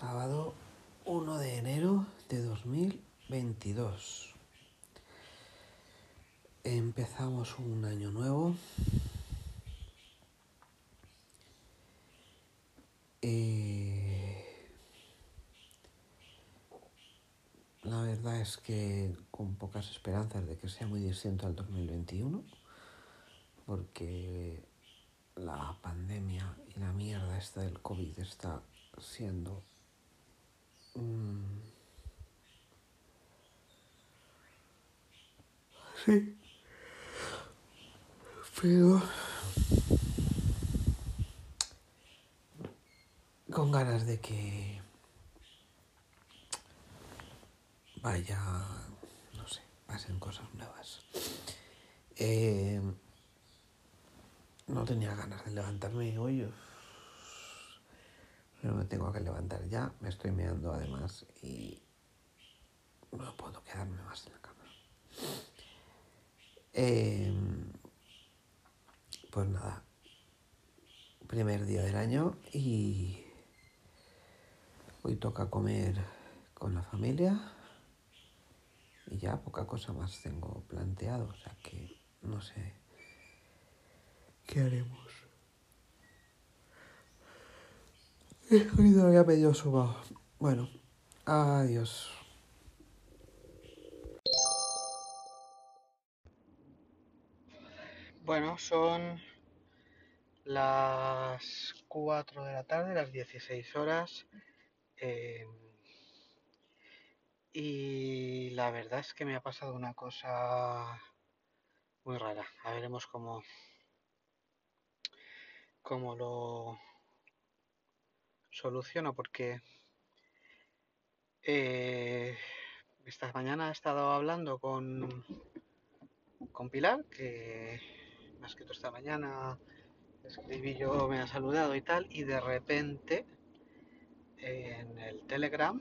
Sábado 1 de enero de 2022. Empezamos un año nuevo. Eh, la verdad es que con pocas esperanzas de que sea muy distinto al 2021, porque la pandemia y la mierda esta del COVID está siendo. Sí. Pero con ganas de que vaya, no sé, pasen cosas nuevas. Eh, no tenía ganas de levantarme hoy pero me tengo que levantar ya, me estoy meando además y no puedo quedarme más en la cama. Em, pues nada, primer día del año y hoy toca comer con la familia y ya poca cosa más tengo planteado, o sea que no sé qué haremos. He medio subado. Bueno, adiós. Bueno, son las 4 de la tarde, las 16 horas. Eh, y la verdad es que me ha pasado una cosa muy rara. A veremos cómo, cómo lo, soluciono porque eh, esta mañana he estado hablando con, con Pilar, que me ha escrito esta mañana, escribí yo, me ha saludado y tal, y de repente en el Telegram,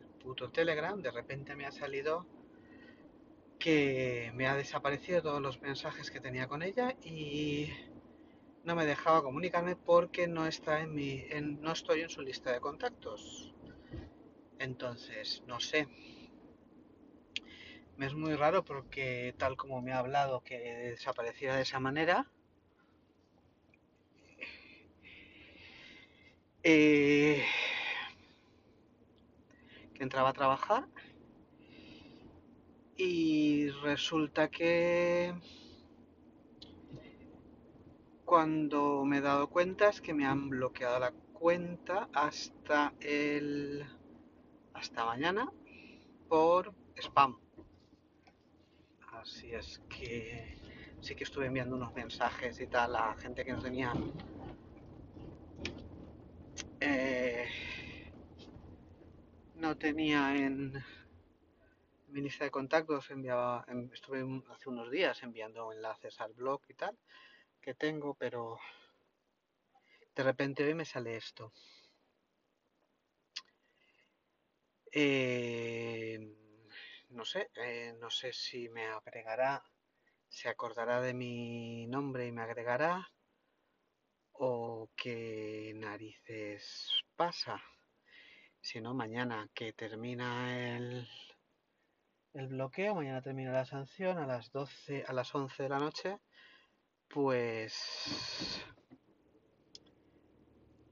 el puto Telegram, de repente me ha salido que me ha desaparecido todos los mensajes que tenía con ella y no me dejaba comunicarme porque no está en mi, no estoy en su lista de contactos. Entonces, no sé. Me es muy raro porque tal como me ha hablado que desapareciera de esa manera, eh, que entraba a trabajar y resulta que cuando me he dado cuenta es que me han bloqueado la cuenta hasta el hasta mañana por spam. Así es que sí que estuve enviando unos mensajes y tal a gente que no tenía eh, no tenía en mi lista de contactos estuve hace unos días enviando enlaces al blog y tal tengo, pero de repente hoy me sale esto. Eh, no sé, eh, no sé si me agregará, se acordará de mi nombre y me agregará, o qué narices pasa. Si no, mañana que termina el, el bloqueo, mañana termina la sanción a las 12, a las 11 de la noche pues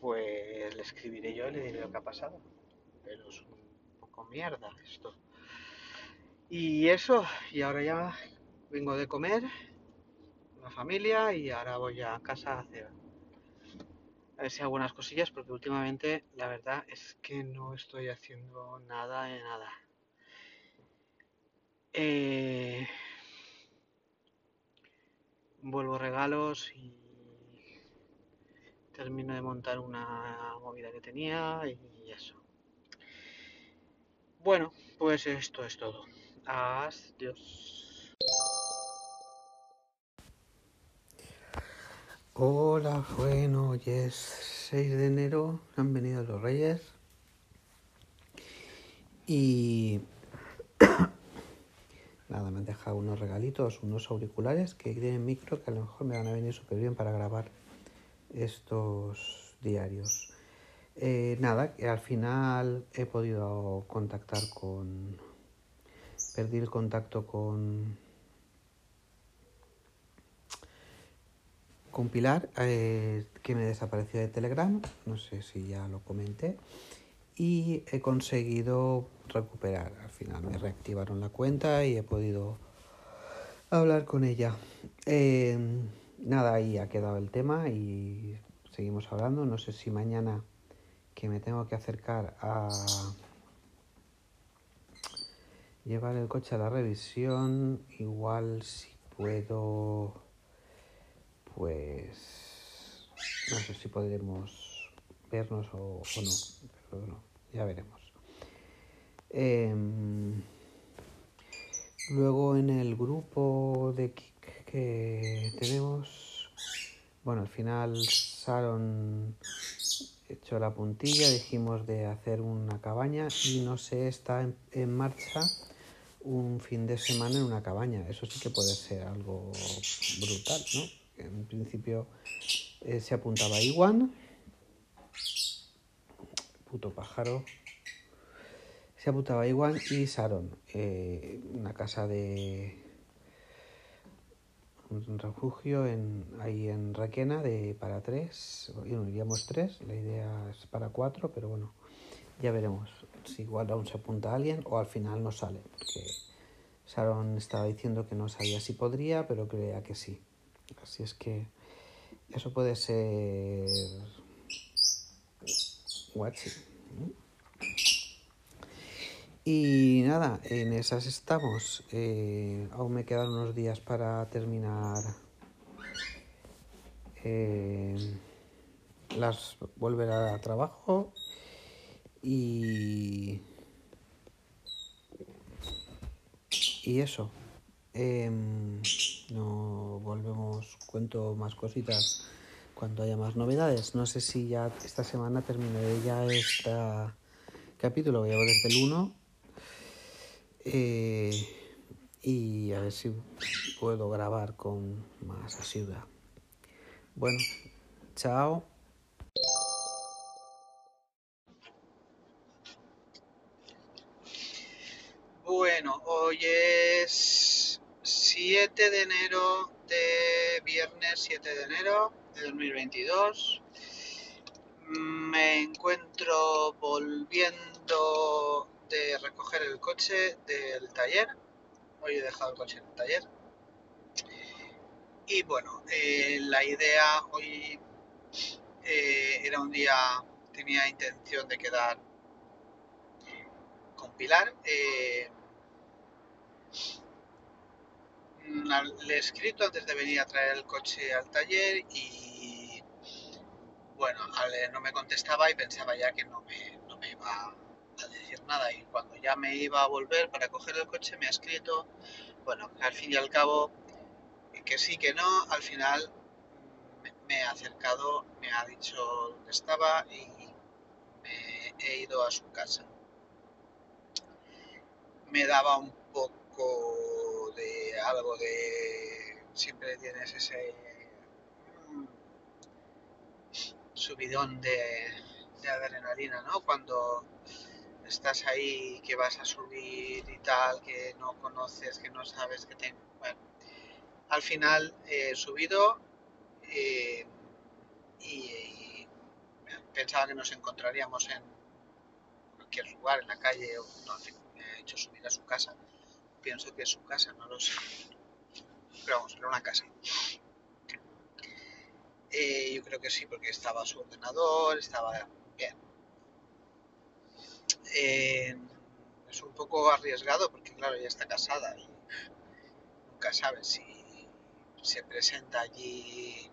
pues le escribiré yo y le diré lo que ha pasado. Pero es un poco mierda esto. Y eso, y ahora ya vengo de comer, la familia, y ahora voy a casa a hacer a ver si algunas cosillas, porque últimamente la verdad es que no estoy haciendo nada de nada. Eh, vuelvo regalos y termino de montar una movida que tenía y eso. Bueno, pues esto es todo. Adiós. Hola, bueno, hoy es 6 de enero, han venido los reyes y Nada, me han dejado unos regalitos, unos auriculares que tienen micro que a lo mejor me van a venir súper bien para grabar estos diarios. Eh, nada, al final he podido contactar con... Perdí el contacto con... Con Pilar, eh, que me desapareció de Telegram, no sé si ya lo comenté, y he conseguido recuperar. Al final me reactivaron la cuenta y he podido hablar con ella. Eh, nada, ahí ha quedado el tema y seguimos hablando. No sé si mañana que me tengo que acercar a llevar el coche a la revisión, igual si puedo, pues no sé si podremos vernos o no, pero no, ya veremos. Eh, luego en el grupo de Kik que tenemos, bueno, al final Sharon echó la puntilla, dijimos de hacer una cabaña y no sé, está en, en, marcha un fin de semana en una cabaña. Eso sí que puede ser algo brutal, ¿no? En principio eh, se apuntaba Iwan, puto pájaro, se apuntaba Iwan y Sharon, eh, una casa de un refugio en, ahí en Requena de para tres, bueno, iríamos tres, la idea es para cuatro, pero bueno, ya veremos si igual aún se apunta alguien o al final no sale, porque Sharon estaba diciendo que no sabía si podría, pero creía que sí. Así es que eso puede ser guachi. Y nada, en esas estamos. Eh, aún me quedan unos días para terminar eh, las volver a trabajo y y eso. Eh, no volvemos, cuento más cositas cuando haya más novedades. No sé si ya esta semana terminaré ya este capítulo, voy a ver desde el 1 eh, y a ver si puedo grabar con más asiduidad. Bueno, chao. Bueno, hoy es 7 de enero de viernes 7 de enero de 2022. Me encuentro volviendo de recoger el coche del taller. Hoy he dejado el coche en el taller. Y bueno, eh, la idea hoy eh, era un día, tenía intención de quedar con Pilar. Eh, le he escrito antes de venir a traer el coche al taller y bueno, no me contestaba y pensaba ya que no me, no me iba a decir nada y cuando ya me iba a volver para coger el coche me ha escrito, bueno, al fin y al cabo, que sí, que no, al final me ha acercado, me ha dicho dónde estaba y me he ido a su casa. Me daba un poco algo de... siempre tienes ese subidón de, adrenalina, ¿no? Cuando estás ahí, que vas a subir y tal, que no conoces, que no sabes que te... Bueno, al final he subido eh, y, pensaba que nos encontraríamos en cualquier lugar, en la calle, o, no, en fin, ha hecho subir a su casa. Pienso que es su casa, no lo sé. Pero vamos, era una casa. Eh, yo creo que sí, porque estaba su ordenador, estaba bien eh, es un poco arriesgado porque claro, ya está casada y nunca sabe si se presenta allí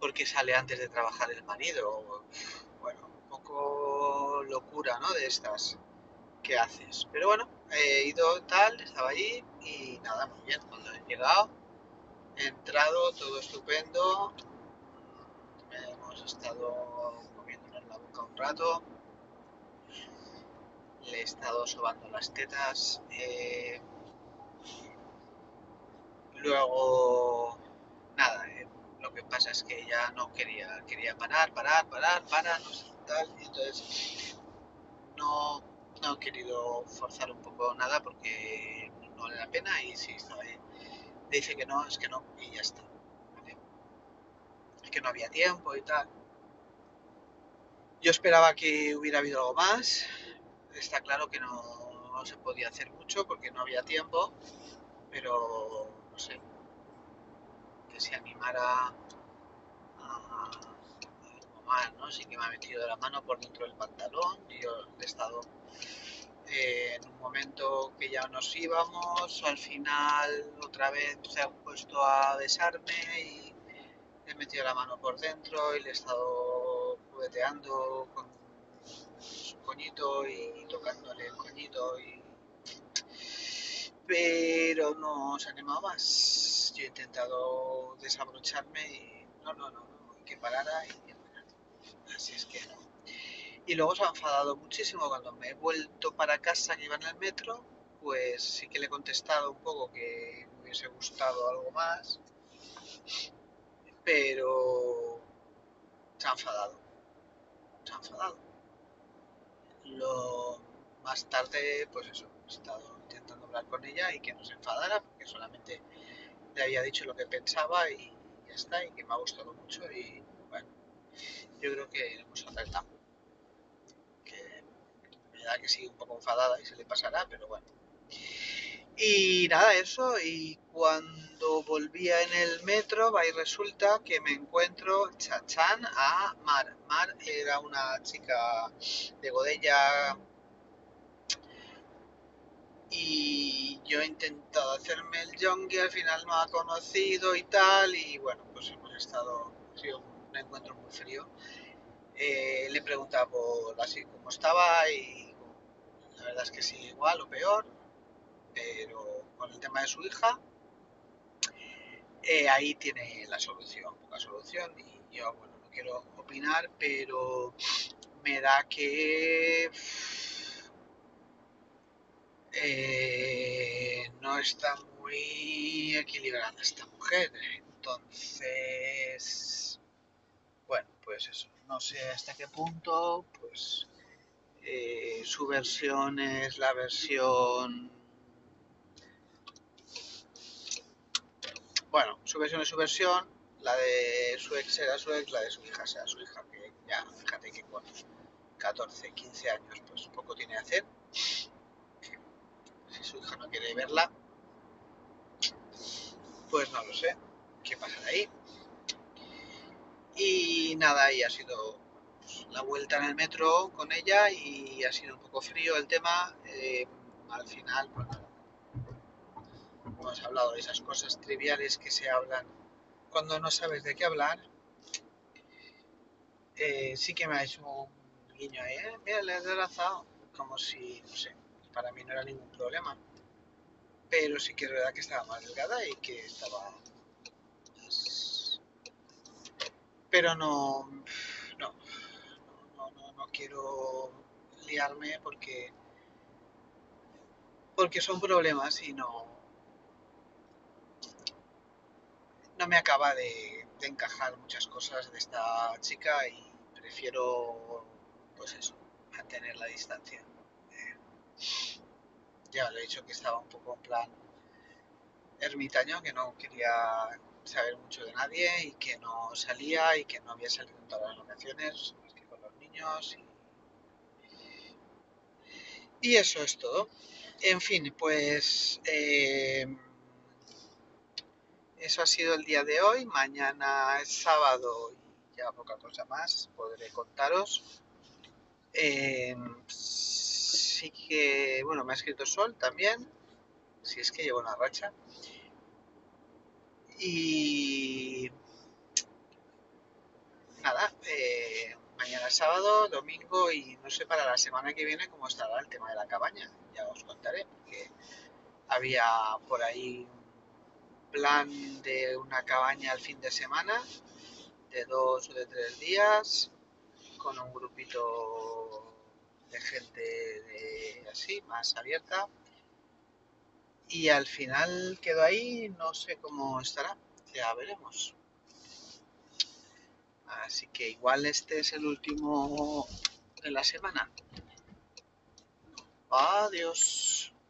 porque sale antes de trabajar el marido. Bueno, un poco locura, ¿no? De estas que haces. Pero bueno, he ido tal, estaba allí y nada, muy bien. Cuando he llegado, he entrado, todo estupendo. Hemos estado comiéndonos la boca un rato le he estado sobando las tetas. Eh, luego, nada, eh, lo que pasa es que ya no quería, quería parar, parar, parar, parar, tal, y entonces no, no he querido forzar un poco nada porque no vale la pena y si ahí, dice que no, es que no, y ya está. Es que no había tiempo y tal. Yo esperaba que hubiera habido algo más. Está claro que no, no se podía hacer mucho porque no había tiempo, pero no sé, que se animara a, más, ¿no? Sí que me ha metido la mano por dentro del pantalón y yo he estado eh, en un momento que ya nos íbamos, al final otra vez se ha puesto a besarme y he metido la mano por dentro y le he estado jugueteando con su coñito y tocándole el coñito y pero no se ha animado más. Yo he intentado desabrocharme y no, no, no, no, que parara Así es que no. Y luego se ha enfadado muchísimo cuando me he vuelto para casa que iba en el metro, pues sí que le he contestado un poco que me hubiese gustado algo más, pero se ha enfadado. Se ha enfadado. Lo más tarde, pues eso, he estado intentando hablar con ella y que no se enfadara, porque solamente le había dicho lo que pensaba y ya está, y que me ha gustado mucho yo creo que hemos acertado. Que me da que sigue un poco enfadada y se le pasará, pero bueno. Y nada, eso, y cuando volvía en el metro, resulta que me encuentro chachán a Mar. Mar era una chica de Godella y yo he intentado hacerme el yongi, al final no ha conocido y tal, y bueno, pues hemos estado, un encuentro muy frío. Eh, le he preguntado por así como estaba y la verdad es que sí, igual o peor, pero con el tema de su hija, eh, ahí tiene la solución, poca solución, y yo, bueno, no quiero opinar, pero me da que eh, no está muy equilibrada esta mujer. Entonces, pues eso, no sé hasta qué punto, pues eh, su versión es la versión... Bueno, su versión es su versión, la de su ex era su ex, la de su hija sea su hija, que ya, fíjate que con 14, 15 años, pues poco tiene que hacer si su hija no quiere verla, pues no lo sé qué pasará ahí. Y nada, y ha sido pues, la vuelta en el metro con ella y ha sido un poco frío el tema. Eh, al final, pues nada, hemos hablado de esas cosas triviales que se hablan cuando no sabes de qué hablar. Eh, sí que me ha hecho un guiño ahí, ¿eh? mira, le he desplazado, como si, no sé, para mí no era ningún problema. Pero sí que es verdad que estaba más delgada y que estaba más... Pero no, no, no, no, no quiero liarme porque porque son problemas y no no me acaba de, de, encajar muchas cosas de esta chica y prefiero pues eso mantener la distancia. Ya le he dicho que estaba un poco en plan ermitaño, que no quería saber mucho de nadie y que no salía y que no había salido en todas las ocasiones, más que con los niños. Y, eso es todo. En fin, pues eh, eso ha sido el día de hoy. Mañana es sábado y ya poca cosa más podré contaros. Eh, Así que, bueno, me ha escrito Sol también, si es que llevo una racha. Y nada, eh, mañana sábado, domingo y no sé para la semana que viene cómo estará el tema de la cabaña. Ya os contaré, porque había por ahí un plan de una cabaña al fin de semana, de dos o de tres días, con un grupito de gente de, así, más abierta. Y al final quedó ahí, no sé cómo estará, ya veremos. Así que igual este es el último de la semana. Adiós.